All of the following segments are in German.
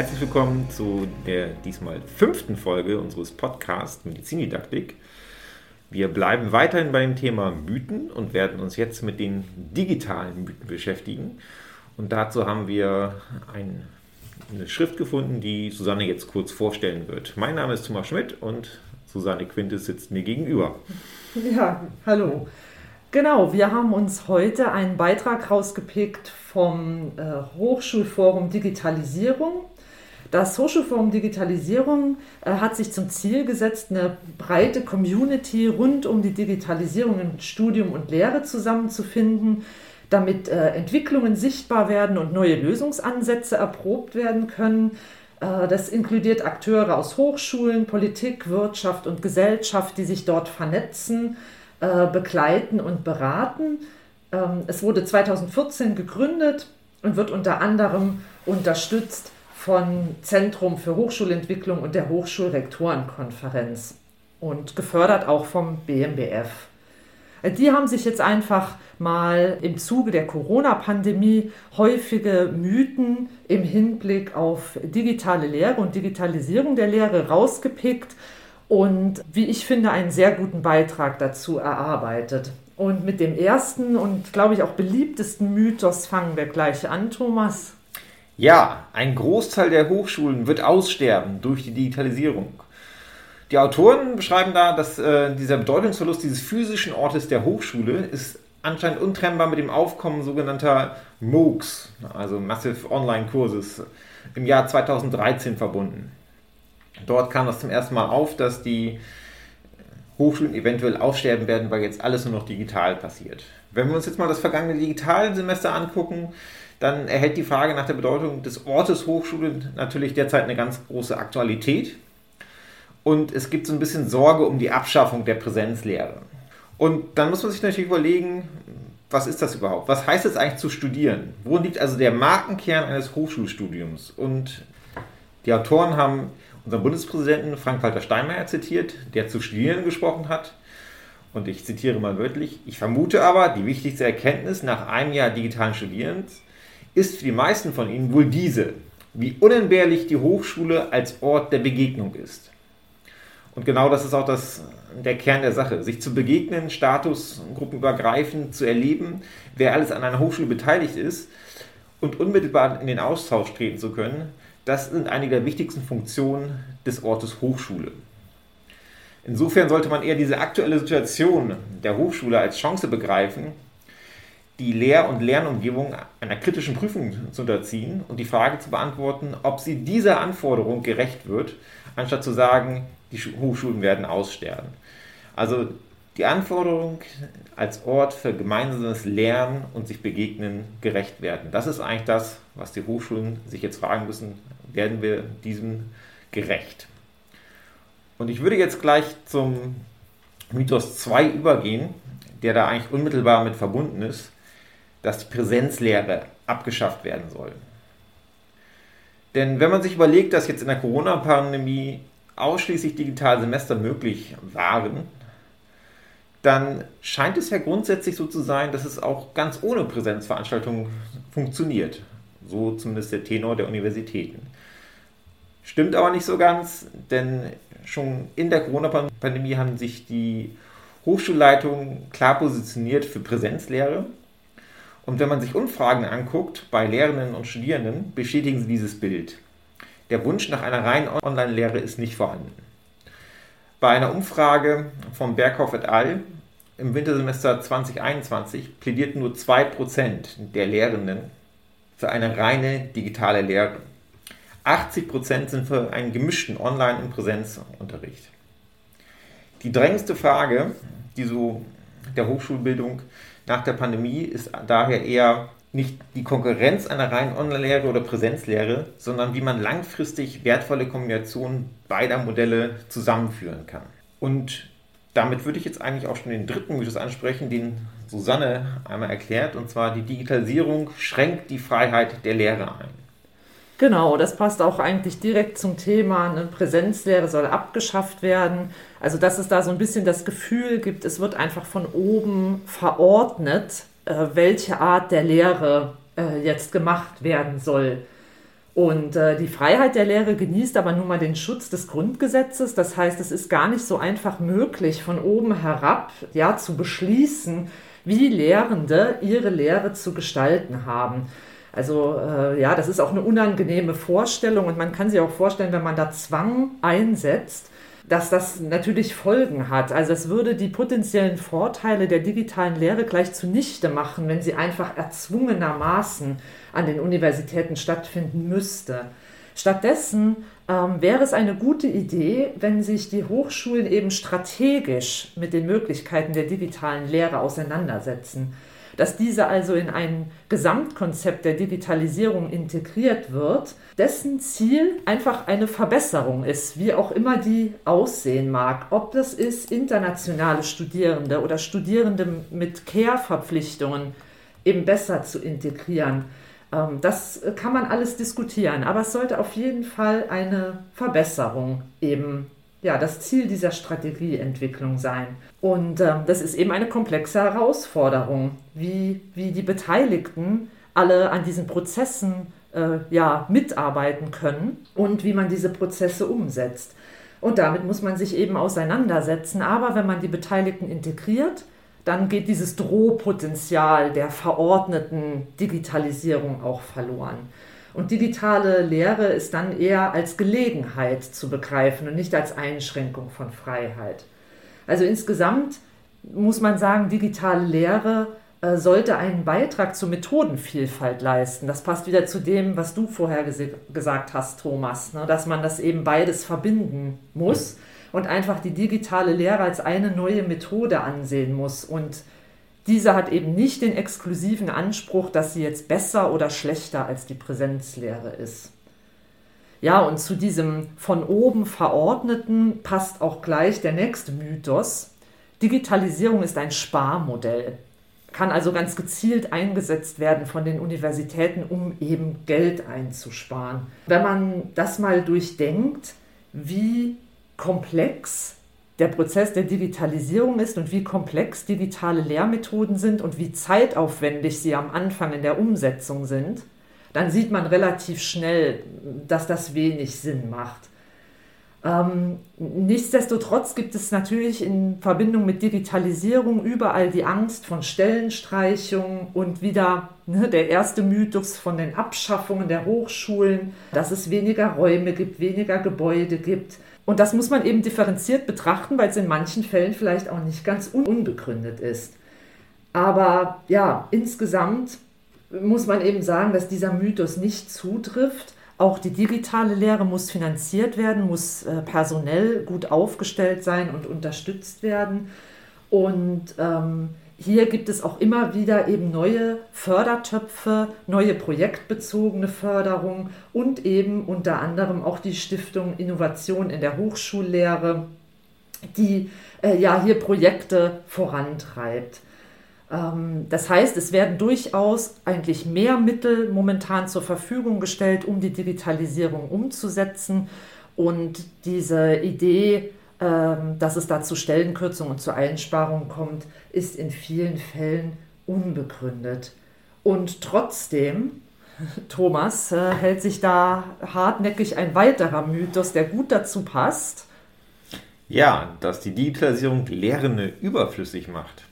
Herzlich willkommen zu der diesmal fünften Folge unseres Podcasts Medizindidaktik. Wir bleiben weiterhin bei dem Thema Mythen und werden uns jetzt mit den digitalen Mythen beschäftigen. Und dazu haben wir ein, eine Schrift gefunden, die Susanne jetzt kurz vorstellen wird. Mein Name ist Thomas Schmidt und Susanne Quintes sitzt mir gegenüber. Ja, hallo. Genau, wir haben uns heute einen Beitrag rausgepickt vom äh, Hochschulforum Digitalisierung. Das Hochschulforum Digitalisierung äh, hat sich zum Ziel gesetzt, eine breite Community rund um die Digitalisierung in Studium und Lehre zusammenzufinden, damit äh, Entwicklungen sichtbar werden und neue Lösungsansätze erprobt werden können. Äh, das inkludiert Akteure aus Hochschulen, Politik, Wirtschaft und Gesellschaft, die sich dort vernetzen, begleiten und beraten. Ähm, es wurde 2014 gegründet und wird unter anderem unterstützt von Zentrum für Hochschulentwicklung und der Hochschulrektorenkonferenz und gefördert auch vom BMBF. Die haben sich jetzt einfach mal im Zuge der Corona-Pandemie häufige Mythen im Hinblick auf digitale Lehre und Digitalisierung der Lehre rausgepickt und wie ich finde einen sehr guten Beitrag dazu erarbeitet. Und mit dem ersten und glaube ich auch beliebtesten Mythos fangen wir gleich an, Thomas. Ja, ein Großteil der Hochschulen wird aussterben durch die Digitalisierung. Die Autoren beschreiben da, dass äh, dieser Bedeutungsverlust dieses physischen Ortes der Hochschule ist anscheinend untrennbar mit dem Aufkommen sogenannter MOOCs, also Massive Online Kurses, im Jahr 2013 verbunden. Dort kam das zum ersten Mal auf, dass die Hochschulen eventuell aussterben werden, weil jetzt alles nur noch digital passiert. Wenn wir uns jetzt mal das vergangene Digitalsemester angucken, dann erhält die Frage nach der Bedeutung des Ortes Hochschule natürlich derzeit eine ganz große Aktualität. Und es gibt so ein bisschen Sorge um die Abschaffung der Präsenzlehre. Und dann muss man sich natürlich überlegen, was ist das überhaupt? Was heißt es eigentlich zu studieren? Wo liegt also der Markenkern eines Hochschulstudiums? Und die Autoren haben unseren Bundespräsidenten Frank-Walter Steinmeier zitiert, der zu Studieren gesprochen hat. Und ich zitiere mal wörtlich, ich vermute aber, die wichtigste Erkenntnis nach einem Jahr digitalen Studierens ist für die meisten von Ihnen wohl diese, wie unentbehrlich die Hochschule als Ort der Begegnung ist. Und genau das ist auch das, der Kern der Sache, sich zu begegnen, statusgruppenübergreifend zu erleben, wer alles an einer Hochschule beteiligt ist und unmittelbar in den Austausch treten zu können, das sind einige der wichtigsten Funktionen des Ortes Hochschule. Insofern sollte man eher diese aktuelle Situation der Hochschule als Chance begreifen, die Lehr- und Lernumgebung einer kritischen Prüfung zu unterziehen und die Frage zu beantworten, ob sie dieser Anforderung gerecht wird, anstatt zu sagen, die Hochschulen werden aussterben. Also die Anforderung als Ort für gemeinsames Lernen und sich begegnen gerecht werden. Das ist eigentlich das, was die Hochschulen sich jetzt fragen müssen, werden wir diesem gerecht? Und ich würde jetzt gleich zum Mythos 2 übergehen, der da eigentlich unmittelbar mit verbunden ist dass die Präsenzlehre abgeschafft werden soll. Denn wenn man sich überlegt, dass jetzt in der Corona-Pandemie ausschließlich digitale Semester möglich waren, dann scheint es ja grundsätzlich so zu sein, dass es auch ganz ohne Präsenzveranstaltungen funktioniert. So zumindest der Tenor der Universitäten. Stimmt aber nicht so ganz, denn schon in der Corona-Pandemie haben sich die Hochschulleitungen klar positioniert für Präsenzlehre und wenn man sich Umfragen anguckt bei Lehrenden und Studierenden, bestätigen sie dieses Bild. Der Wunsch nach einer reinen Online-Lehre ist nicht vorhanden. Bei einer Umfrage von Berghoff et al. im Wintersemester 2021 plädierten nur 2% der Lehrenden für eine reine digitale Lehre. 80% sind für einen gemischten Online- und Präsenzunterricht. Die drängendste Frage, die so der Hochschulbildung nach der Pandemie ist daher eher nicht die Konkurrenz einer reinen Online-Lehre oder Präsenzlehre, sondern wie man langfristig wertvolle Kombinationen beider Modelle zusammenführen kann. Und damit würde ich jetzt eigentlich auch schon den dritten Mythos ansprechen, den Susanne einmal erklärt, und zwar die Digitalisierung schränkt die Freiheit der Lehre ein. Genau, das passt auch eigentlich direkt zum Thema, eine Präsenzlehre soll abgeschafft werden. Also dass es da so ein bisschen das Gefühl gibt, es wird einfach von oben verordnet, äh, welche Art der Lehre äh, jetzt gemacht werden soll. Und äh, die Freiheit der Lehre genießt aber nun mal den Schutz des Grundgesetzes. Das heißt, es ist gar nicht so einfach möglich, von oben herab ja, zu beschließen, wie Lehrende ihre Lehre zu gestalten haben. Also äh, ja, das ist auch eine unangenehme Vorstellung und man kann sich auch vorstellen, wenn man da Zwang einsetzt, dass das natürlich Folgen hat. Also es würde die potenziellen Vorteile der digitalen Lehre gleich zunichte machen, wenn sie einfach erzwungenermaßen an den Universitäten stattfinden müsste. Stattdessen ähm, wäre es eine gute Idee, wenn sich die Hochschulen eben strategisch mit den Möglichkeiten der digitalen Lehre auseinandersetzen dass diese also in ein Gesamtkonzept der Digitalisierung integriert wird, dessen Ziel einfach eine Verbesserung ist, wie auch immer die aussehen mag. Ob das ist internationale Studierende oder Studierende mit Care-Verpflichtungen eben besser zu integrieren. Ähm, das kann man alles diskutieren, aber es sollte auf jeden Fall eine Verbesserung eben ja, das Ziel dieser Strategieentwicklung sein. Und äh, das ist eben eine komplexe Herausforderung, wie, wie die Beteiligten alle an diesen Prozessen äh, ja, mitarbeiten können und wie man diese Prozesse umsetzt. Und damit muss man sich eben auseinandersetzen. Aber wenn man die Beteiligten integriert, dann geht dieses Drohpotenzial der verordneten Digitalisierung auch verloren. Und digitale Lehre ist dann eher als Gelegenheit zu begreifen und nicht als Einschränkung von Freiheit. Also insgesamt muss man sagen, digitale Lehre äh, sollte einen Beitrag zur Methodenvielfalt leisten. Das passt wieder zu dem, was du vorher gesagt hast, Thomas, ne? dass man das eben beides verbinden muss und einfach die digitale Lehre als eine neue Methode ansehen muss und diese hat eben nicht den exklusiven Anspruch, dass sie jetzt besser oder schlechter als die Präsenzlehre ist. Ja, und zu diesem von oben verordneten passt auch gleich der nächste Mythos. Digitalisierung ist ein Sparmodell, kann also ganz gezielt eingesetzt werden von den Universitäten, um eben Geld einzusparen. Wenn man das mal durchdenkt, wie komplex der Prozess der Digitalisierung ist und wie komplex digitale Lehrmethoden sind und wie zeitaufwendig sie am Anfang in der Umsetzung sind, dann sieht man relativ schnell, dass das wenig Sinn macht. Ähm, nichtsdestotrotz gibt es natürlich in Verbindung mit Digitalisierung überall die Angst von Stellenstreichung und wieder ne, der erste Mythos von den Abschaffungen der Hochschulen, dass es weniger Räume gibt, weniger Gebäude gibt. Und das muss man eben differenziert betrachten, weil es in manchen Fällen vielleicht auch nicht ganz unbegründet ist. Aber ja, insgesamt muss man eben sagen, dass dieser Mythos nicht zutrifft. Auch die digitale Lehre muss finanziert werden, muss äh, personell gut aufgestellt sein und unterstützt werden. Und ähm, hier gibt es auch immer wieder eben neue Fördertöpfe, neue projektbezogene Förderung und eben unter anderem auch die Stiftung Innovation in der Hochschullehre, die äh, ja hier Projekte vorantreibt. Ähm, das heißt, es werden durchaus eigentlich mehr Mittel momentan zur Verfügung gestellt, um die Digitalisierung umzusetzen. Und diese Idee, dass es da zu Stellenkürzungen und zu Einsparungen kommt, ist in vielen Fällen unbegründet. Und trotzdem, Thomas, äh, hält sich da hartnäckig ein weiterer Mythos, der gut dazu passt. Ja, dass die Digitalisierung Lehrende überflüssig macht.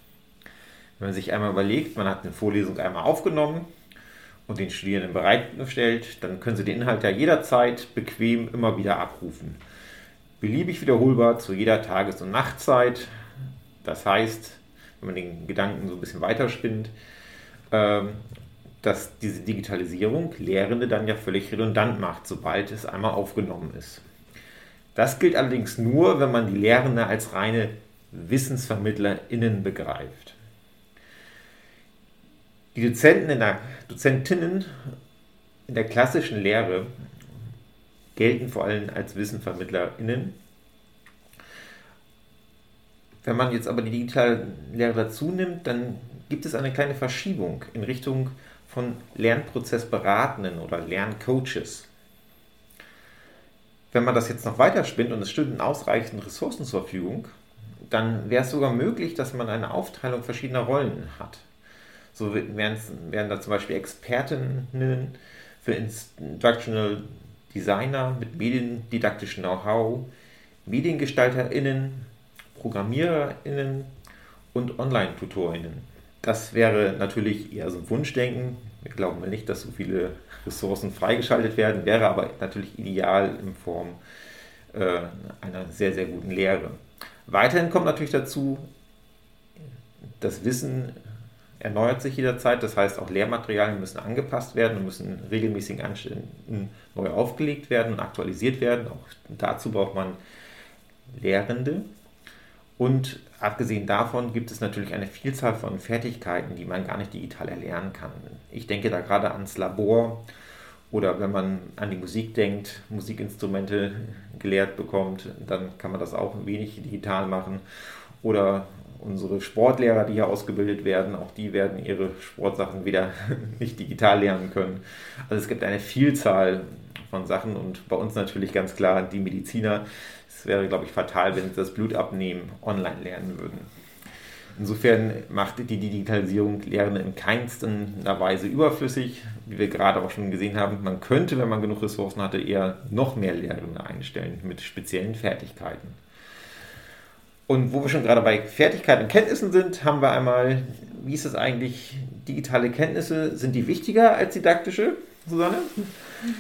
Wenn man sich einmal überlegt, man hat eine Vorlesung einmal aufgenommen und den Studierenden bereitgestellt, dann können sie den Inhalt ja jederzeit bequem immer wieder abrufen beliebig wiederholbar zu jeder Tages- und Nachtzeit. Das heißt, wenn man den Gedanken so ein bisschen weiterspinnt, ähm, dass diese Digitalisierung Lehrende dann ja völlig redundant macht, sobald es einmal aufgenommen ist. Das gilt allerdings nur, wenn man die Lehrende als reine WissensvermittlerInnen begreift. Die Dozenten in der, Dozentinnen in der klassischen Lehre gelten vor allem als WissenvermittlerInnen. Wenn man jetzt aber die digitale Lehre dazu nimmt, dann gibt es eine kleine Verschiebung in Richtung von Lernprozessberatenden oder Lerncoaches. Wenn man das jetzt noch weiter spinnt und es stünden ausreichend Ressourcen zur Verfügung, dann wäre es sogar möglich, dass man eine Aufteilung verschiedener Rollen hat. So werden, werden da zum Beispiel Expertinnen für Instructional Designer mit mediendidaktischem Know-how, MediengestalterInnen, ProgrammiererInnen und Online-TutorInnen. Das wäre natürlich eher so ein Wunschdenken. Wir glauben nicht, dass so viele Ressourcen freigeschaltet werden, wäre aber natürlich ideal in Form äh, einer sehr, sehr guten Lehre. Weiterhin kommt natürlich dazu, das Wissen erneuert sich jederzeit, das heißt auch Lehrmaterialien müssen angepasst werden und müssen regelmäßigen Anständen neu aufgelegt werden und aktualisiert werden. Auch dazu braucht man Lehrende. Und abgesehen davon gibt es natürlich eine Vielzahl von Fertigkeiten, die man gar nicht digital erlernen kann. Ich denke da gerade ans Labor oder wenn man an die Musik denkt, Musikinstrumente gelehrt bekommt, dann kann man das auch ein wenig digital machen. Oder unsere Sportlehrer, die hier ausgebildet werden, auch die werden ihre Sportsachen wieder nicht digital lernen können. Also es gibt eine Vielzahl von Sachen und bei uns natürlich ganz klar die Mediziner. Es wäre, glaube ich, fatal, wenn sie das Blutabnehmen online lernen würden. Insofern macht die Digitalisierung Lehrende in keinster Weise überflüssig, wie wir gerade auch schon gesehen haben. Man könnte, wenn man genug Ressourcen hatte, eher noch mehr Lehrende einstellen mit speziellen Fertigkeiten. Und wo wir schon gerade bei Fertigkeiten und Kenntnissen sind, haben wir einmal, wie ist es eigentlich, digitale Kenntnisse, sind die wichtiger als didaktische, Susanne?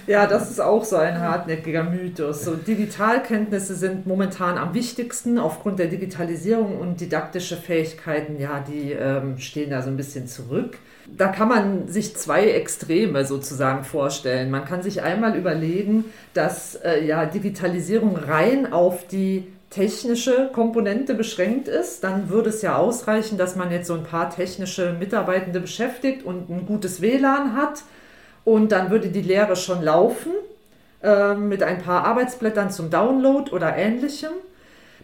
Ja, das ist auch so ein hartnäckiger Mythos. So, Digitalkenntnisse sind momentan am wichtigsten aufgrund der Digitalisierung und didaktische Fähigkeiten, ja, die ähm, stehen da so ein bisschen zurück. Da kann man sich zwei Extreme sozusagen vorstellen. Man kann sich einmal überlegen, dass äh, ja, Digitalisierung rein auf die technische Komponente beschränkt ist, dann würde es ja ausreichen, dass man jetzt so ein paar technische Mitarbeitende beschäftigt und ein gutes WLAN hat und dann würde die Lehre schon laufen äh, mit ein paar Arbeitsblättern zum Download oder ähnlichem.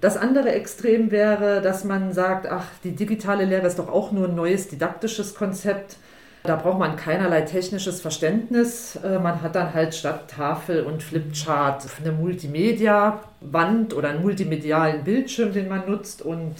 Das andere Extrem wäre, dass man sagt, ach, die digitale Lehre ist doch auch nur ein neues didaktisches Konzept. Da braucht man keinerlei technisches Verständnis. Äh, man hat dann halt statt Tafel und Flipchart eine Multimedia-Wand oder einen multimedialen Bildschirm, den man nutzt und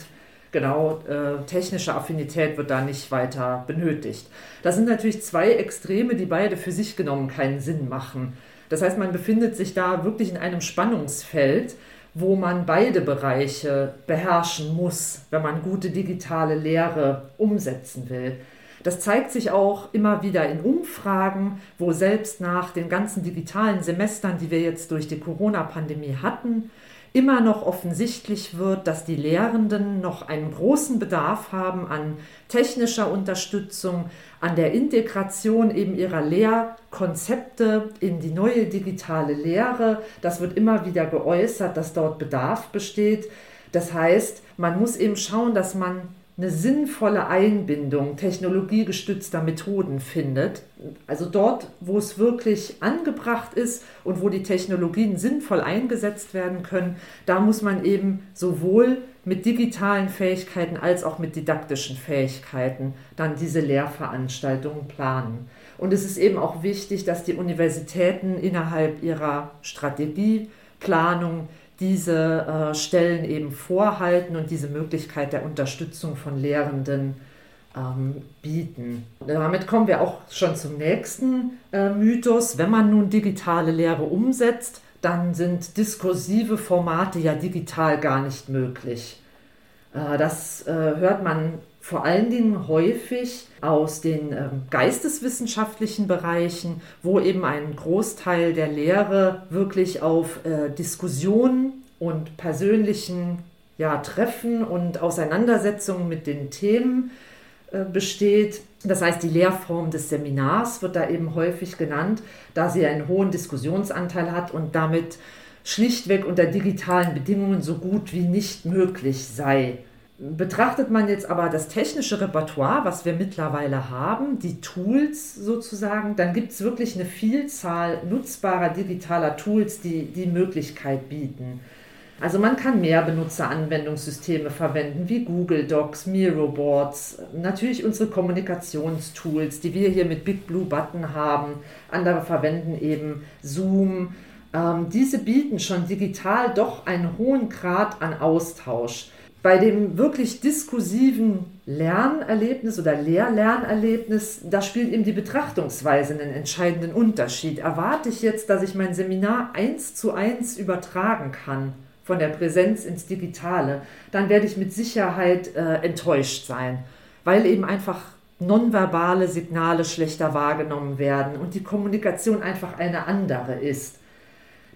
genau, äh, technische Affinität wird da nicht weiter benötigt. Das sind natürlich zwei Extreme, die beide für sich genommen keinen Sinn machen. Das heißt, man befindet sich da wirklich in einem Spannungsfeld, wo man beide Bereiche beherrschen muss, wenn man gute digitale Lehre umsetzen will. Das zeigt sich auch immer wieder in Umfragen, wo selbst nach den ganzen digitalen Semestern, die wir jetzt durch die Corona-Pandemie hatten, immer noch offensichtlich wird, dass die Lehrenden noch einen großen Bedarf haben an technischer Unterstützung, an der Integration eben ihrer Lehrkonzepte in die neue digitale Lehre. Das wird immer wieder geäußert, dass dort Bedarf besteht. Das heißt, man muss eben schauen, dass man eine sinnvolle Einbindung technologiegestützter Methoden findet. Also dort, wo es wirklich angebracht ist und wo die Technologien sinnvoll eingesetzt werden können, da muss man eben sowohl mit digitalen Fähigkeiten als auch mit didaktischen Fähigkeiten dann diese Lehrveranstaltungen planen. Und es ist eben auch wichtig, dass die Universitäten innerhalb ihrer Strategieplanung diese äh, Stellen eben vorhalten und diese Möglichkeit der Unterstützung von Lehrenden ähm, bieten. Damit kommen wir auch schon zum nächsten äh, Mythos. Wenn man nun digitale Lehre umsetzt, dann sind diskursive Formate ja digital gar nicht möglich. Äh, das äh, hört man vor allen Dingen häufig aus den äh, geisteswissenschaftlichen Bereichen, wo eben ein Großteil der Lehre wirklich auf äh, Diskussionen und persönlichen ja, Treffen und Auseinandersetzungen mit den Themen äh, besteht. Das heißt, die Lehrform des Seminars wird da eben häufig genannt, da sie einen hohen Diskussionsanteil hat und damit schlichtweg unter digitalen Bedingungen so gut wie nicht möglich sei. Betrachtet man jetzt aber das technische Repertoire, was wir mittlerweile haben, die Tools sozusagen, dann gibt es wirklich eine Vielzahl nutzbarer digitaler Tools, die die Möglichkeit bieten. Also man kann mehr Benutzeranwendungssysteme verwenden, wie Google Docs, Miro Boards, natürlich unsere Kommunikationstools, die wir hier mit Big Blue Button haben. Andere verwenden eben Zoom. Ähm, diese bieten schon digital doch einen hohen Grad an Austausch. Bei dem wirklich diskursiven Lernerlebnis oder Lehr-Lernerlebnis, da spielt eben die Betrachtungsweise einen entscheidenden Unterschied. Erwarte ich jetzt, dass ich mein Seminar eins zu eins übertragen kann von der Präsenz ins Digitale, dann werde ich mit Sicherheit äh, enttäuscht sein, weil eben einfach nonverbale Signale schlechter wahrgenommen werden und die Kommunikation einfach eine andere ist.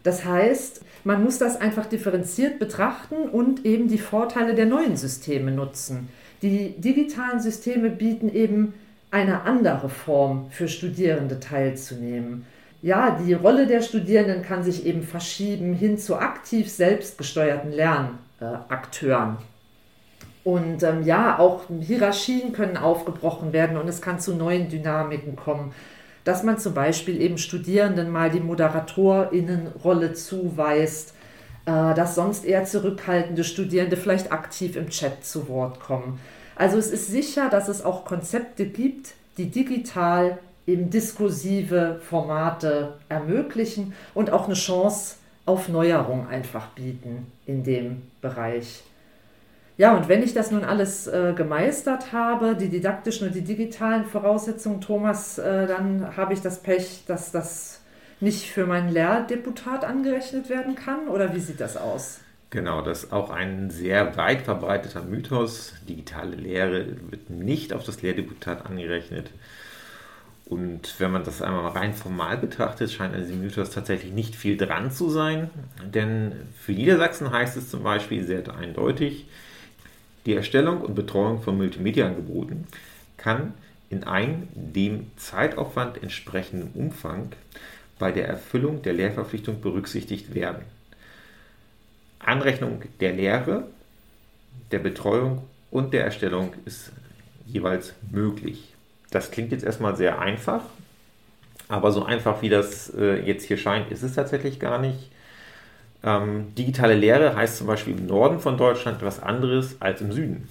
Das heißt, man muss das einfach differenziert betrachten und eben die Vorteile der neuen Systeme nutzen. Die digitalen Systeme bieten eben eine andere Form für Studierende teilzunehmen. Ja, die Rolle der Studierenden kann sich eben verschieben hin zu aktiv selbstgesteuerten Lernakteuren. Und ähm, ja, auch Hierarchien können aufgebrochen werden und es kann zu neuen Dynamiken kommen dass man zum Beispiel eben Studierenden mal die Moderatorinnenrolle zuweist, äh, dass sonst eher zurückhaltende Studierende vielleicht aktiv im Chat zu Wort kommen. Also es ist sicher, dass es auch Konzepte gibt, die digital eben diskursive Formate ermöglichen und auch eine Chance auf Neuerung einfach bieten in dem Bereich. Ja, und wenn ich das nun alles äh, gemeistert habe, die didaktischen und die digitalen Voraussetzungen, Thomas, äh, dann habe ich das Pech, dass das nicht für mein Lehrdeputat angerechnet werden kann? Oder wie sieht das aus? Genau, das ist auch ein sehr weit verbreiteter Mythos. Digitale Lehre wird nicht auf das Lehrdeputat angerechnet. Und wenn man das einmal rein formal betrachtet, scheint an diesem Mythos tatsächlich nicht viel dran zu sein. Denn für Niedersachsen heißt es zum Beispiel sehr eindeutig, die Erstellung und Betreuung von Multimedia-Angeboten kann in einem dem Zeitaufwand entsprechenden Umfang bei der Erfüllung der Lehrverpflichtung berücksichtigt werden. Anrechnung der Lehre, der Betreuung und der Erstellung ist jeweils möglich. Das klingt jetzt erstmal sehr einfach, aber so einfach wie das äh, jetzt hier scheint, ist es tatsächlich gar nicht. Ähm, digitale Lehre heißt zum Beispiel im Norden von Deutschland etwas anderes als im Süden.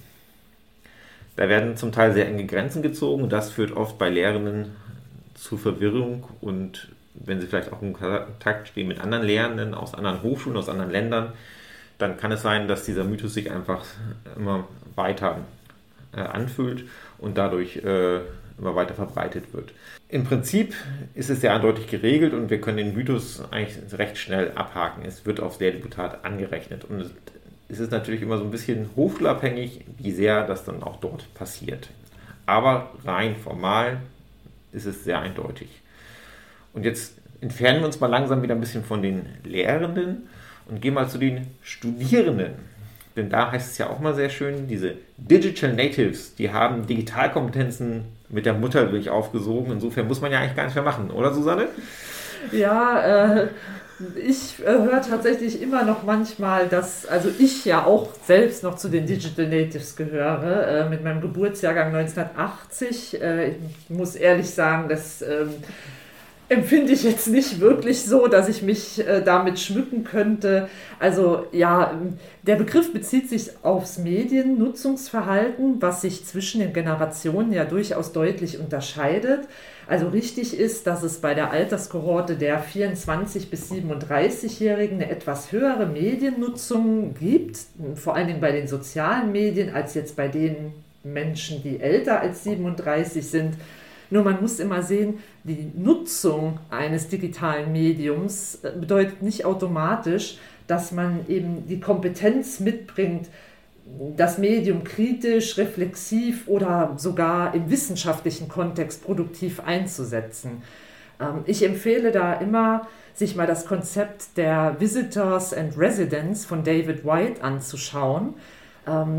Da werden zum Teil sehr enge Grenzen gezogen und das führt oft bei Lehrenden zu Verwirrung und wenn sie vielleicht auch in Kontakt stehen mit anderen Lehrenden aus anderen Hochschulen, aus anderen Ländern, dann kann es sein, dass dieser Mythos sich einfach immer weiter äh, anfühlt und dadurch äh, immer weiter verbreitet wird. Im Prinzip ist es sehr eindeutig geregelt und wir können den Mythos eigentlich recht schnell abhaken. Es wird aufs Lehrdeputat angerechnet und es ist natürlich immer so ein bisschen hochschulabhängig, wie sehr das dann auch dort passiert. Aber rein formal ist es sehr eindeutig. Und jetzt entfernen wir uns mal langsam wieder ein bisschen von den Lehrenden und gehen mal zu den Studierenden. Denn da heißt es ja auch mal sehr schön, diese Digital Natives, die haben Digitalkompetenzen mit der Muttermilch aufgesogen. Insofern muss man ja eigentlich gar nicht mehr machen, oder Susanne? Ja, äh, ich äh, höre tatsächlich immer noch manchmal, dass, also ich ja auch selbst noch zu den Digital Natives gehöre, äh, mit meinem Geburtsjahrgang 1980. Äh, ich muss ehrlich sagen, dass ähm, empfinde ich jetzt nicht wirklich so, dass ich mich äh, damit schmücken könnte. Also ja, der Begriff bezieht sich aufs Mediennutzungsverhalten, was sich zwischen den Generationen ja durchaus deutlich unterscheidet. Also richtig ist, dass es bei der Alterskohorte der 24 bis 37-Jährigen eine etwas höhere Mediennutzung gibt, vor allen Dingen bei den sozialen Medien, als jetzt bei den Menschen, die älter als 37 sind. Nur man muss immer sehen, die Nutzung eines digitalen Mediums äh, bedeutet nicht automatisch, dass man eben die Kompetenz mitbringt, das Medium kritisch, reflexiv oder sogar im wissenschaftlichen Kontext produktiv einzusetzen. Ähm, ich empfehle da immer, sich mal das Konzept der Visitors and Residents von David White anzuschauen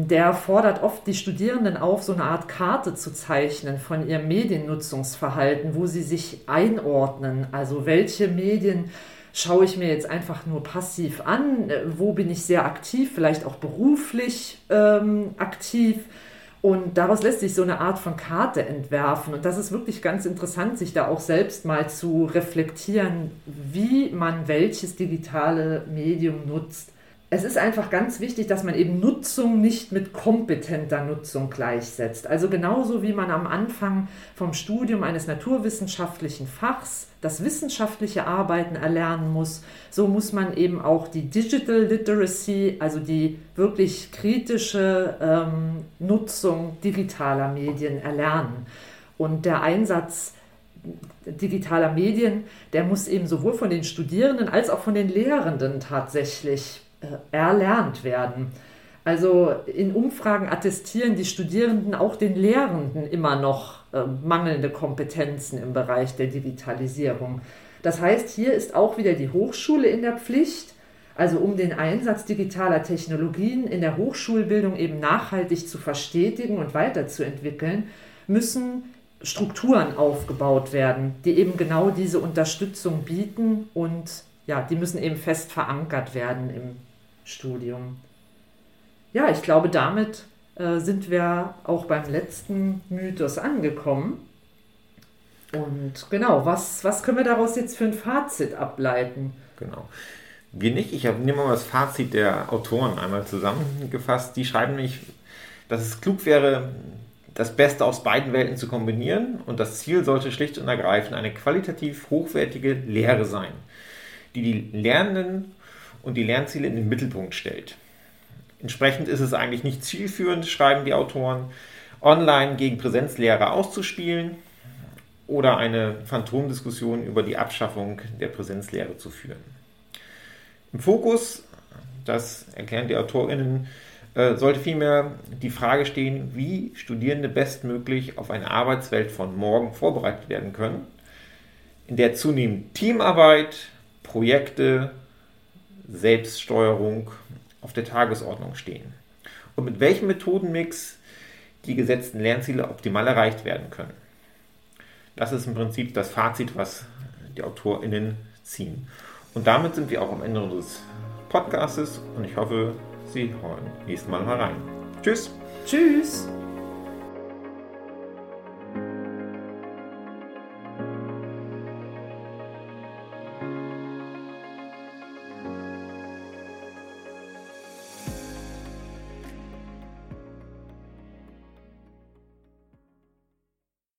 der fordert oft die Studierenden auf, so eine Art Karte zu zeichnen von ihrem Mediennutzungsverhalten, wo sie sich einordnen. Also welche Medien schaue ich mir jetzt einfach nur passiv an, wo bin ich sehr aktiv, vielleicht auch beruflich ähm, aktiv. Und daraus lässt sich so eine Art von Karte entwerfen. Und das ist wirklich ganz interessant, sich da auch selbst mal zu reflektieren, wie man welches digitale Medium nutzt. Es ist einfach ganz wichtig, dass man eben Nutzung nicht mit kompetenter Nutzung gleichsetzt. Also genauso wie man am Anfang vom Studium eines naturwissenschaftlichen Fachs das wissenschaftliche Arbeiten erlernen muss, so muss man eben auch die Digital Literacy, also die wirklich kritische ähm, Nutzung digitaler Medien erlernen. Und der Einsatz digitaler Medien, der muss eben sowohl von den Studierenden als auch von den Lehrenden tatsächlich erlernt werden. Also in Umfragen attestieren die Studierenden auch den Lehrenden immer noch äh, mangelnde Kompetenzen im Bereich der Digitalisierung. Das heißt, hier ist auch wieder die Hochschule in der Pflicht, also um den Einsatz digitaler Technologien in der Hochschulbildung eben nachhaltig zu verstetigen und weiterzuentwickeln, müssen Strukturen aufgebaut werden, die eben genau diese Unterstützung bieten und ja, die müssen eben fest verankert werden im Studium. Ja, ich glaube, damit äh, sind wir auch beim letzten Mythos angekommen. Und genau, was, was können wir daraus jetzt für ein Fazit ableiten? Genau. Wir nicht. Ich nehme mal das Fazit der Autoren einmal zusammengefasst. Die schreiben nämlich, dass es klug wäre, das Beste aus beiden Welten zu kombinieren und das Ziel sollte schlicht und ergreifend eine qualitativ hochwertige Lehre sein, die die Lernenden und die Lernziele in den Mittelpunkt stellt. Entsprechend ist es eigentlich nicht zielführend, schreiben die Autoren, online gegen Präsenzlehre auszuspielen oder eine Phantomdiskussion über die Abschaffung der Präsenzlehre zu führen. Im Fokus, das erklären die AutorInnen, äh, sollte vielmehr die Frage stehen, wie Studierende bestmöglich auf eine Arbeitswelt von morgen vorbereitet werden können, in der zunehmend Teamarbeit, Projekte, Selbststeuerung auf der Tagesordnung stehen und mit welchem Methodenmix die gesetzten Lernziele optimal erreicht werden können. Das ist im Prinzip das Fazit, was die AutorInnen ziehen. Und damit sind wir auch am Ende unseres Podcastes und ich hoffe, Sie hören nächstes Mal mal rein. Tschüss. Tschüss.